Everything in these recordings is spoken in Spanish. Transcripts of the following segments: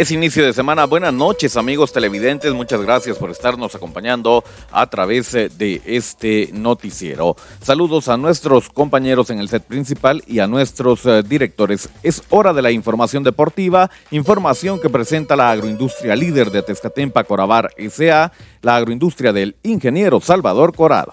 Es inicio de semana. Buenas noches, amigos televidentes. Muchas gracias por estarnos acompañando a través eh, de este noticiero. Saludos a nuestros compañeros en el set principal y a nuestros eh, directores. Es hora de la información deportiva, información que presenta la agroindustria líder de Tezcatempa Corabar S.A., la agroindustria del ingeniero Salvador Corado.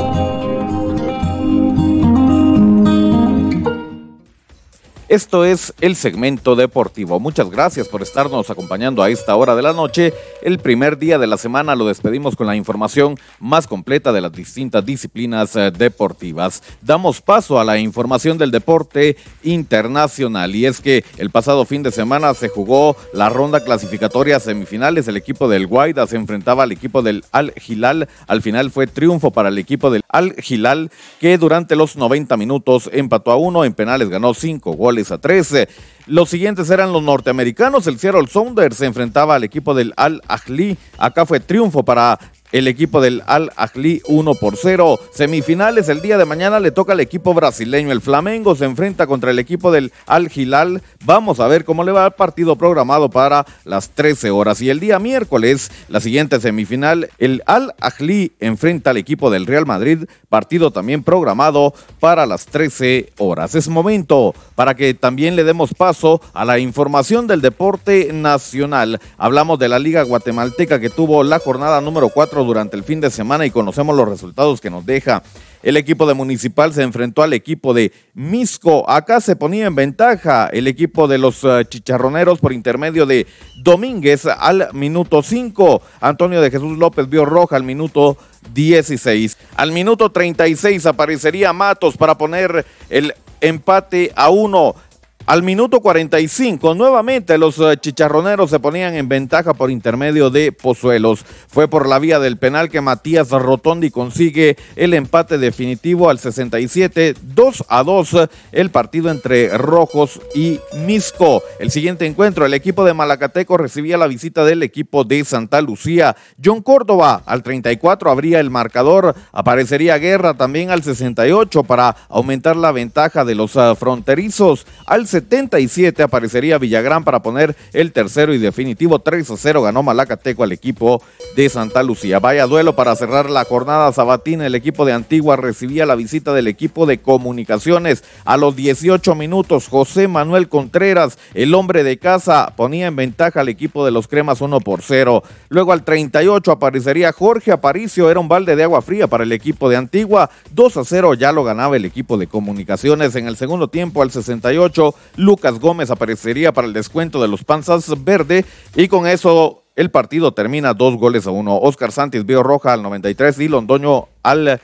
Esto es el segmento deportivo. Muchas gracias por estarnos acompañando a esta hora de la noche. El primer día de la semana lo despedimos con la información más completa de las distintas disciplinas eh, deportivas. Damos paso a la información del deporte internacional y es que el pasado fin de semana se jugó la ronda clasificatoria semifinales. El equipo del Guaida se enfrentaba al equipo del Al Hilal. Al final fue triunfo para el equipo del Al Hilal que durante los 90 minutos empató a uno. En penales ganó cinco goles a 13. Los siguientes eran los norteamericanos. El Seattle Sounders se enfrentaba al equipo del Al Ahly. Acá fue triunfo para el equipo del Al Ahly 1 por 0. Semifinales el día de mañana le toca al equipo brasileño. El Flamengo se enfrenta contra el equipo del Al Hilal. Vamos a ver cómo le va el partido programado para las 13 horas. Y el día miércoles, la siguiente semifinal, el Al Ahly enfrenta al equipo del Real Madrid. Partido también programado para las 13 horas. Es momento para que también le demos paso a la información del deporte nacional. Hablamos de la Liga Guatemalteca que tuvo la jornada número 4 durante el fin de semana y conocemos los resultados que nos deja. El equipo de Municipal se enfrentó al equipo de Misco. Acá se ponía en ventaja el equipo de los eh, chicharroneros por intermedio de Domínguez al minuto 5. Antonio de Jesús López vio roja al minuto 16. Al minuto 36 aparecería Matos para poner el empate a uno. Al minuto 45, nuevamente los eh, chicharroneros se ponían en ventaja por intermedio de Pozuelos. Fue por la vía del penal que Matías Rotondi consigue el empate definitivo al 67, 2 a 2, el partido entre Rojos y Misco. El siguiente encuentro, el equipo de Malacateco recibía la visita del equipo de Santa Lucía. John Córdoba al 34 abría el marcador, aparecería Guerra también al 68 para aumentar la ventaja de los eh, fronterizos. Al 77 aparecería Villagrán para poner el tercero y definitivo 3 a 0 ganó Malacateco al equipo de Santa Lucía. Vaya duelo para cerrar la jornada sabatina. El equipo de Antigua recibía la visita del equipo de comunicaciones. A los 18 minutos, José Manuel Contreras, el hombre de casa, ponía en ventaja al equipo de los Cremas 1 por 0. Luego al 38 aparecería Jorge Aparicio, era un balde de agua fría para el equipo de Antigua. 2 a 0 ya lo ganaba el equipo de comunicaciones. En el segundo tiempo, al 68, Lucas Gómez aparecería para el descuento de los Panzas Verde y con eso el partido termina dos goles a uno. Oscar Santis vio roja al 93 y Londoño al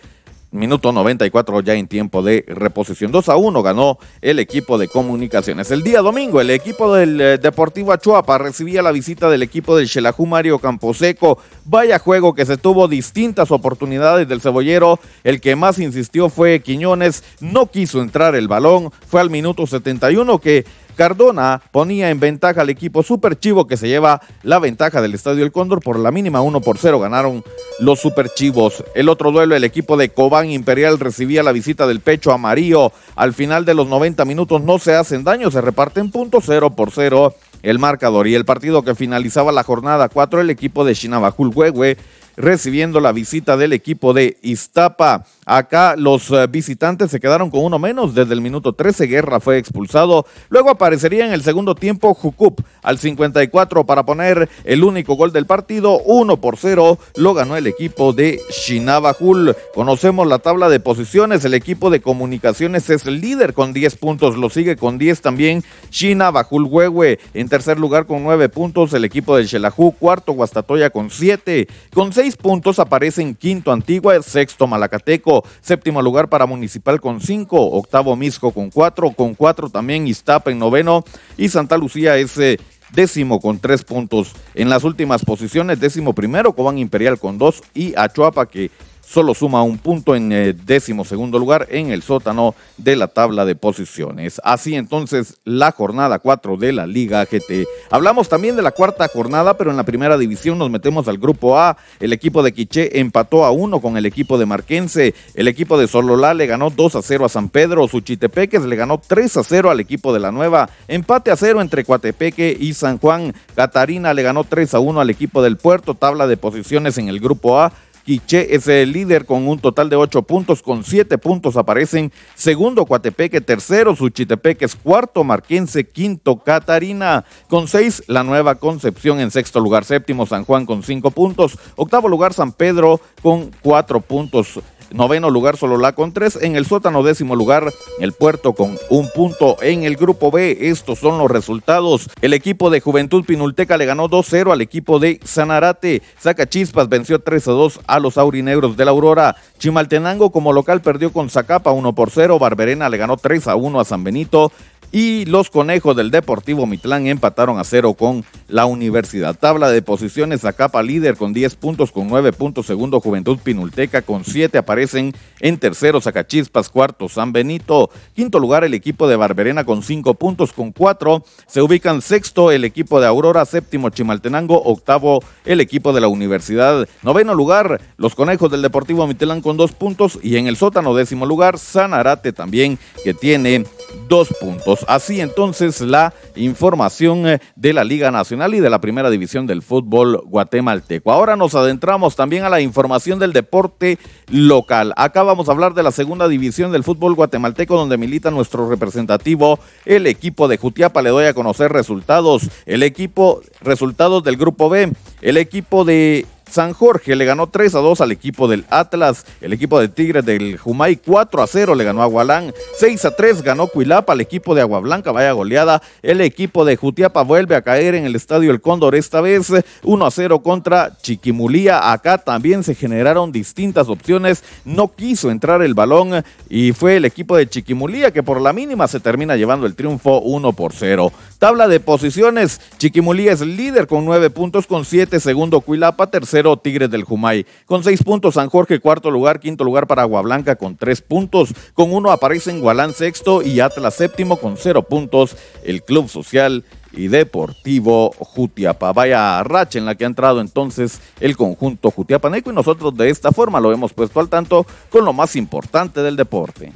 Minuto 94 ya en tiempo de reposición. 2 a 1 ganó el equipo de comunicaciones. El día domingo el equipo del eh, Deportivo Achuapa recibía la visita del equipo del Xelajú Mario Camposeco. Vaya juego que se tuvo distintas oportunidades del cebollero. El que más insistió fue Quiñones. No quiso entrar el balón. Fue al minuto 71 que Cardona ponía en ventaja al equipo Super Chivo que se lleva la ventaja del Estadio El Cóndor por la mínima 1 por 0 ganaron los Super Chivos. El otro duelo el equipo de Cobán Imperial recibía la visita del Pecho Amarillo. Al final de los 90 minutos no se hacen daño, se reparten puntos 0 por 0 el marcador y el partido que finalizaba la jornada 4 el equipo de Chinabajul Huehue recibiendo la visita del equipo de Iztapa. Acá los eh, visitantes se quedaron con uno menos. Desde el minuto 13 Guerra fue expulsado. Luego aparecería en el segundo tiempo Jucup al 54 para poner el único gol del partido. 1 por 0 lo ganó el equipo de Shinabajul. Conocemos la tabla de posiciones. El equipo de comunicaciones es líder con 10 puntos. Lo sigue con 10 también Shinabajul Huehue. En tercer lugar con 9 puntos el equipo del Xelajú. Cuarto Guastatoya con 7. Con 6 puntos aparece en quinto Antigua, sexto Malacateco 4, séptimo lugar para Municipal con 5, octavo Misco con 4, con 4 también Iztapa en noveno y Santa Lucía es eh, décimo con 3 puntos. En las últimas posiciones, décimo primero Cobán Imperial con 2 y Achuapa que solo suma un punto en el eh, décimo segundo lugar en el sótano de la tabla de posiciones. Así entonces la jornada 4 de la Liga GT. Hablamos también de la cuarta jornada, pero en la primera división nos metemos al grupo A. El equipo de Quiché empató a uno con el equipo de Marquense. El equipo de Sololá le ganó 2 a 0 a San Pedro. Suchitepeques le ganó 3 a 0 al equipo de la Nueva. Empate a 0 entre Coatepeque y San Juan. Catarina le ganó 3 a 1 al equipo del Puerto. Tabla de posiciones en el grupo A. Quiché es el líder con un total de ocho puntos, con siete puntos aparecen. Segundo Coatepeque, tercero Suchitepeque es cuarto Marquense, quinto Catarina. Con seis, la Nueva Concepción en sexto lugar, séptimo San Juan con cinco puntos, octavo lugar San Pedro con cuatro puntos. Noveno lugar Sololá con tres. En el sótano décimo lugar el Puerto con un punto. En el grupo B estos son los resultados. El equipo de Juventud Pinulteca le ganó 2-0 al equipo de Sanarate. Saca Chispas venció 3-2 a los aurinegros de la Aurora. Chimaltenango como local perdió con Zacapa 1 por 0. Barberena le ganó 3-1 a San Benito. Y los conejos del Deportivo Mitlán empataron a cero con la Universidad. Tabla de posiciones, Zacapa líder con 10 puntos, con 9 puntos. Segundo, Juventud Pinulteca con 7 aparecen en tercero, Zacachispas. Cuarto, San Benito. Quinto lugar, el equipo de Barberena con 5 puntos, con 4. Se ubican sexto, el equipo de Aurora. Séptimo, Chimaltenango. Octavo, el equipo de la Universidad. Noveno lugar, los conejos del Deportivo Mitlán con 2 puntos. Y en el sótano, décimo lugar, Sanarate también, que tiene 2 puntos. Así entonces la información eh, de la Liga Nacional y de la Primera División del Fútbol guatemalteco. Ahora nos adentramos también a la información del deporte local. Acá vamos a hablar de la Segunda División del Fútbol guatemalteco donde milita nuestro representativo, el equipo de Jutiapa. Le doy a conocer resultados. El equipo, resultados del Grupo B. El equipo de San Jorge le ganó 3 a 2 al equipo del Atlas. El equipo de Tigres del Jumay 4 a 0 le ganó a Gualán. 6 a 3 ganó Cuilapa al equipo de Agua Blanca. Vaya goleada. El equipo de Jutiapa vuelve a caer en el estadio El Cóndor esta vez 1 a 0 contra Chiquimulía. Acá también se generaron distintas opciones. No quiso entrar el balón y fue el equipo de Chiquimulía que por la mínima se termina llevando el triunfo 1 por 0. Tabla de posiciones. Chiquimulía es líder con 9 puntos con 7. Segundo Cuilapa. Tercero Tigres del Jumay. Con seis puntos San Jorge, cuarto lugar, quinto lugar para Aguablanca con tres puntos. Con uno aparecen Gualán sexto y Atlas séptimo con cero puntos. El Club Social y Deportivo Jutiapa. Vaya racha en la que ha entrado entonces el conjunto Jutiapaneco y nosotros de esta forma lo hemos puesto al tanto con lo más importante del deporte.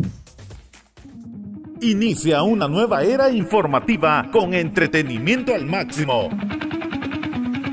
Inicia una nueva era informativa con entretenimiento al máximo.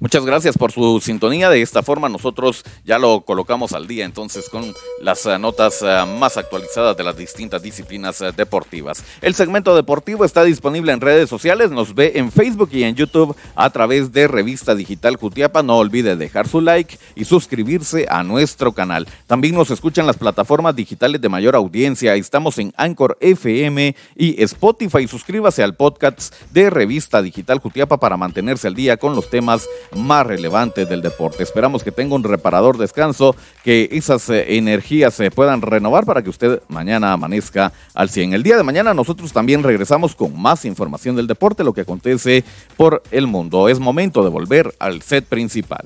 Muchas gracias por su sintonía. De esta forma nosotros ya lo colocamos al día entonces con las eh, notas eh, más actualizadas de las distintas disciplinas eh, deportivas. El segmento deportivo está disponible en redes sociales. Nos ve en Facebook y en YouTube a través de Revista Digital Jutiapa. No olvide dejar su like y suscribirse a nuestro canal. También nos escuchan las plataformas digitales de mayor audiencia. Estamos en Anchor FM y Spotify. Suscríbase al podcast de Revista Digital Jutiapa para mantenerse al día con los temas más relevantes del deporte. Esperamos que tenga un reparador descanso, que esas eh, energías se puedan renovar para que usted mañana amanezca al 100. El día de mañana nosotros también regresamos con más información del deporte, lo que acontece por el mundo. Es momento de volver al set principal.